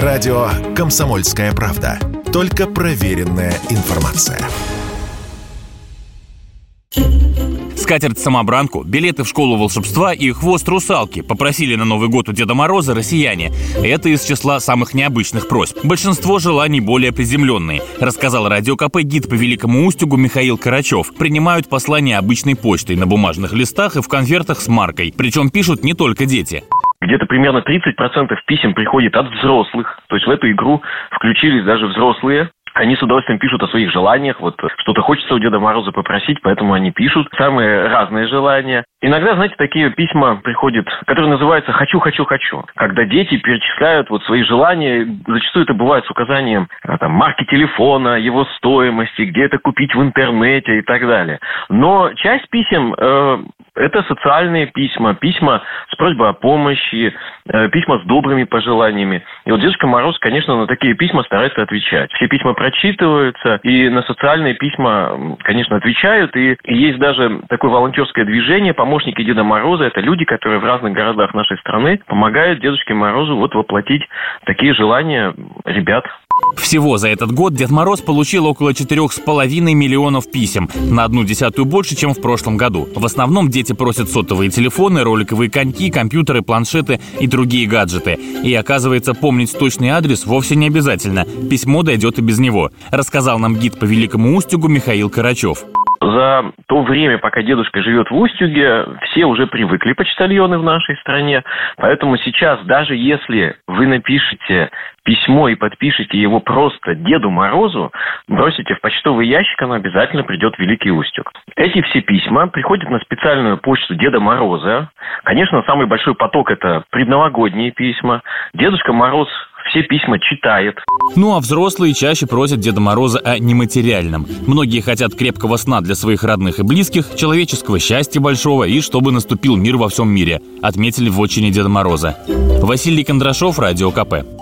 Радио «Комсомольская правда». Только проверенная информация. Скатерть-самобранку, билеты в школу волшебства и хвост русалки попросили на Новый год у Деда Мороза россияне. Это из числа самых необычных просьб. Большинство желаний более приземленные, рассказал радио КП гид по Великому Устюгу Михаил Карачев. Принимают послания обычной почтой на бумажных листах и в конвертах с маркой. Причем пишут не только дети. Где-то примерно 30% писем приходит от взрослых. То есть в эту игру включились даже взрослые. Они с удовольствием пишут о своих желаниях, вот что-то хочется у Деда Мороза попросить, поэтому они пишут самые разные желания. Иногда, знаете, такие письма приходят, которые называются «хочу, хочу, хочу», когда дети перечисляют вот свои желания, зачастую это бывает с указанием а, там, марки телефона, его стоимости, где это купить в интернете и так далее. Но часть писем э, это социальные письма, письма с просьбой о помощи, э, письма с добрыми пожеланиями. И вот Дедушка Мороз, конечно, на такие письма старается отвечать. Все письма прочитываются, и на социальные письма, конечно, отвечают. И, есть даже такое волонтерское движение «Помощники Деда Мороза». Это люди, которые в разных городах нашей страны помогают Дедушке Морозу вот воплотить такие желания ребят. Всего за этот год Дед Мороз получил около 4,5 миллионов писем, на одну десятую больше, чем в прошлом году. В основном дети просят сотовые телефоны, роликовые коньки, компьютеры, планшеты и другие гаджеты. И оказывается, помнить точный адрес вовсе не обязательно. Письмо дойдет и без него, рассказал нам гид по Великому Устюгу Михаил Карачев за то время, пока дедушка живет в Устюге, все уже привыкли почтальоны в нашей стране. Поэтому сейчас, даже если вы напишете письмо и подпишите его просто Деду Морозу, бросите в почтовый ящик, оно обязательно придет в Великий Устюг. Эти все письма приходят на специальную почту Деда Мороза. Конечно, самый большой поток – это предновогодние письма. Дедушка Мороз все письма читает. Ну а взрослые чаще просят Деда Мороза о нематериальном. Многие хотят крепкого сна для своих родных и близких, человеческого счастья большого и чтобы наступил мир во всем мире, отметили в отчине Деда Мороза. Василий Кондрашов, Радио КП.